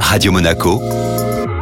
Radio Monaco,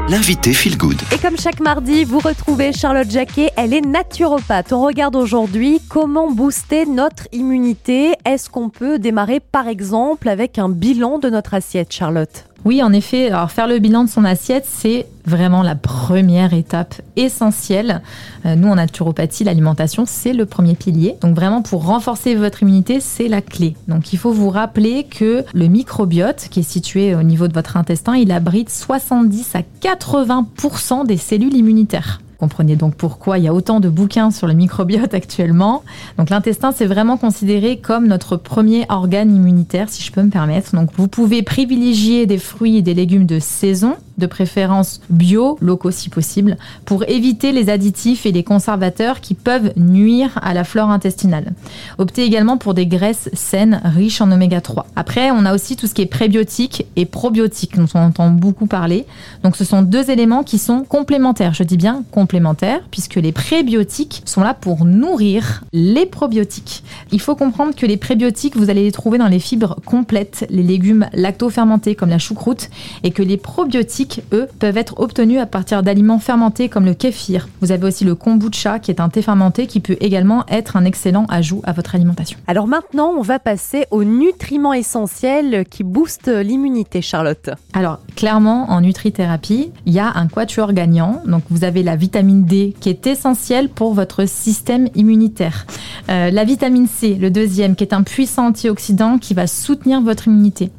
l'invité Feel Good. Et comme chaque mardi, vous retrouvez Charlotte Jacquet, elle est naturopathe. On regarde aujourd'hui comment booster notre immunité. Est-ce qu'on peut démarrer par exemple avec un bilan de notre assiette, Charlotte? Oui, en effet, alors faire le bilan de son assiette, c'est vraiment la première étape essentielle. Euh, nous, en naturopathie, l'alimentation, c'est le premier pilier. Donc vraiment, pour renforcer votre immunité, c'est la clé. Donc il faut vous rappeler que le microbiote, qui est situé au niveau de votre intestin, il abrite 70 à 80% des cellules immunitaires. Comprenez donc pourquoi il y a autant de bouquins sur le microbiote actuellement. Donc l'intestin, c'est vraiment considéré comme notre premier organe immunitaire, si je peux me permettre. Donc vous pouvez privilégier des fruits et des légumes de saison de préférence bio, locaux si possible, pour éviter les additifs et les conservateurs qui peuvent nuire à la flore intestinale. Optez également pour des graisses saines riches en oméga 3. Après, on a aussi tout ce qui est prébiotique et probiotique dont on entend beaucoup parler. Donc ce sont deux éléments qui sont complémentaires. Je dis bien complémentaires puisque les prébiotiques sont là pour nourrir les probiotiques. Il faut comprendre que les prébiotiques, vous allez les trouver dans les fibres complètes, les légumes lacto-fermentés comme la choucroute et que les probiotiques eux, peuvent être obtenus à partir d'aliments fermentés comme le kéfir. Vous avez aussi le kombucha qui est un thé fermenté qui peut également être un excellent ajout à votre alimentation. Alors maintenant, on va passer aux nutriments essentiels qui boostent l'immunité, Charlotte. Alors clairement, en nutrithérapie, il y a un quatuor gagnant. Donc vous avez la vitamine Qui est essentielle pour votre système immunitaire. Euh, la vitamine C, le deuxième, qui est un puissant antioxydant qui va soutenir votre immunité.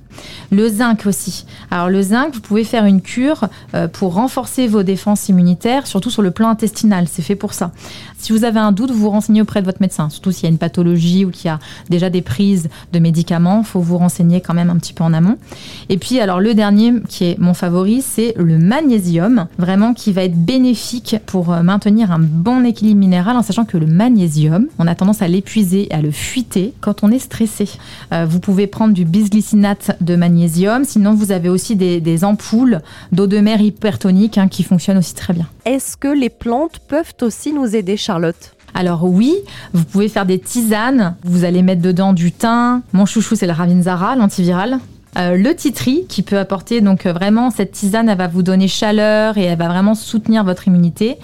Le zinc aussi. Alors le zinc, vous pouvez faire une cure euh, pour renforcer vos défenses immunitaires, surtout sur le plan intestinal. C'est fait pour ça. Si vous avez un doute, vous vous renseignez auprès de votre médecin. Surtout s'il y a une pathologie ou qu'il y a déjà des prises de médicaments, il faut vous renseigner quand même un petit peu en amont. Et puis alors le dernier qui est mon favori, c'est le magnésium, vraiment qui va être bénéfique pour euh, maintenir un bon équilibre minéral en sachant que le magnésium, on a tendance à l'épuiser, à le fuiter quand on est stressé. Euh, vous pouvez prendre du bisglycinate de magnésium. Sinon, vous avez aussi des, ampoules d'eau de mer hypertonique hein, qui fonctionnent aussi très bien. Est-ce que les plantes peuvent aussi nous aider, Charlotte? Alors oui, vous pouvez faire des tisanes. Vous allez mettre dedans du thym. Mon chouchou, c'est le Ravinzara, l'antiviral. Euh, le titri qui peut apporter donc euh, vraiment cette tisane, elle va vous donner chaleur et elle va vraiment soutenir votre immunité.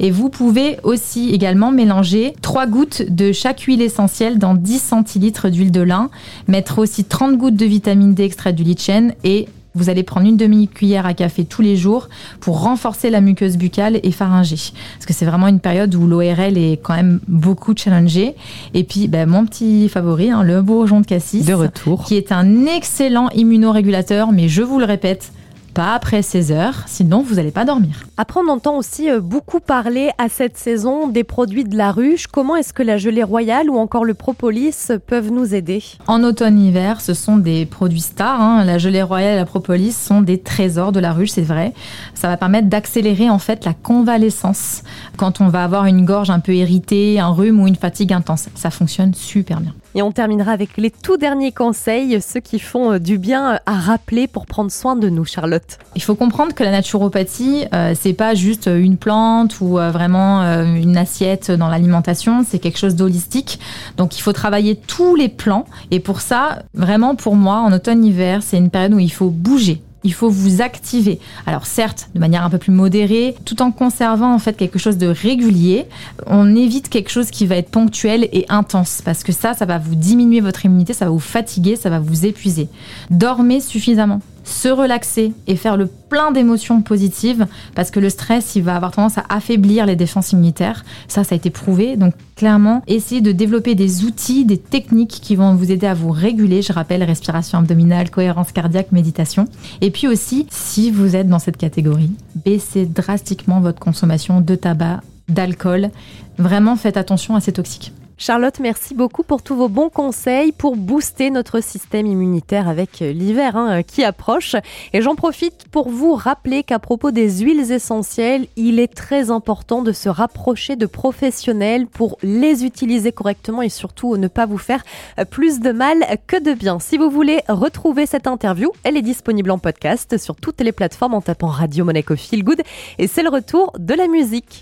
Et vous pouvez aussi également mélanger 3 gouttes de chaque huile essentielle dans 10 centilitres d'huile de lin, mettre aussi 30 gouttes de vitamine D extrait du lichen et vous allez prendre une demi-cuillère à café tous les jours pour renforcer la muqueuse buccale et pharyngée. Parce que c'est vraiment une période où l'ORL est quand même beaucoup challengée. Et puis, ben, mon petit favori, hein, le bourgeon de cassis. De retour. Qui est un excellent immunorégulateur, mais je vous le répète, pas après 16 heures, sinon vous n'allez pas dormir. Après, on entend aussi euh, beaucoup parler à cette saison des produits de la ruche. Comment est-ce que la gelée royale ou encore le propolis peuvent nous aider? En automne-hiver, ce sont des produits stars. Hein. La gelée royale et la propolis sont des trésors de la ruche, c'est vrai. Ça va permettre d'accélérer en fait la convalescence quand on va avoir une gorge un peu irritée, un rhume ou une fatigue intense. Ça fonctionne super bien. Et on terminera avec les tout derniers conseils, ceux qui font euh, du bien à rappeler pour prendre soin de nous, Charlotte. Il faut comprendre que la naturopathie, euh, c'est pas juste une plante ou euh, vraiment une assiette dans l'alimentation, c'est quelque chose d'holistique. Donc il faut travailler tous les plans. Et pour ça, vraiment pour moi, en automne-hiver, c'est une période où il faut bouger il faut vous activer. Alors certes, de manière un peu plus modérée, tout en conservant en fait quelque chose de régulier. On évite quelque chose qui va être ponctuel et intense parce que ça, ça va vous diminuer votre immunité, ça va vous fatiguer, ça va vous épuiser. Dormez suffisamment se relaxer et faire le plein d'émotions positives parce que le stress, il va avoir tendance à affaiblir les défenses immunitaires. Ça, ça a été prouvé. Donc, clairement, essayez de développer des outils, des techniques qui vont vous aider à vous réguler. Je rappelle, respiration abdominale, cohérence cardiaque, méditation. Et puis aussi, si vous êtes dans cette catégorie, baissez drastiquement votre consommation de tabac, d'alcool. Vraiment, faites attention à ces toxiques. Charlotte, merci beaucoup pour tous vos bons conseils pour booster notre système immunitaire avec euh, l'hiver hein, qui approche. Et j'en profite pour vous rappeler qu'à propos des huiles essentielles, il est très important de se rapprocher de professionnels pour les utiliser correctement et surtout ne pas vous faire euh, plus de mal que de bien. Si vous voulez retrouver cette interview, elle est disponible en podcast sur toutes les plateformes en tapant Radio Monaco Feel Good et c'est le retour de la musique.